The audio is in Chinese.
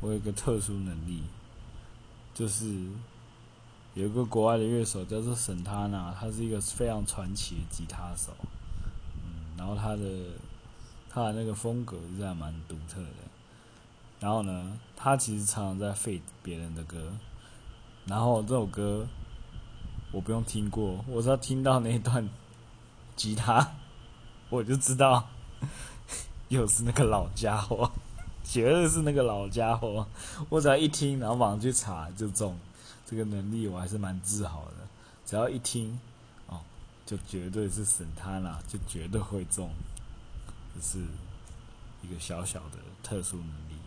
我有一个特殊能力，就是有一个国外的乐手叫做沈他纳，他是一个非常传奇的吉他手。嗯，然后他的他的那个风格是还蛮独特的。然后呢，他其实常常在废别人的歌。然后这首歌我不用听过，我只要听到那一段吉他，我就知道 又是那个老家伙。绝对是那个老家伙，我只要一听，然后马上去查就中，这个能力我还是蛮自豪的。只要一听，哦，就绝对是神探啦，就绝对会中，这是一个小小的特殊能力。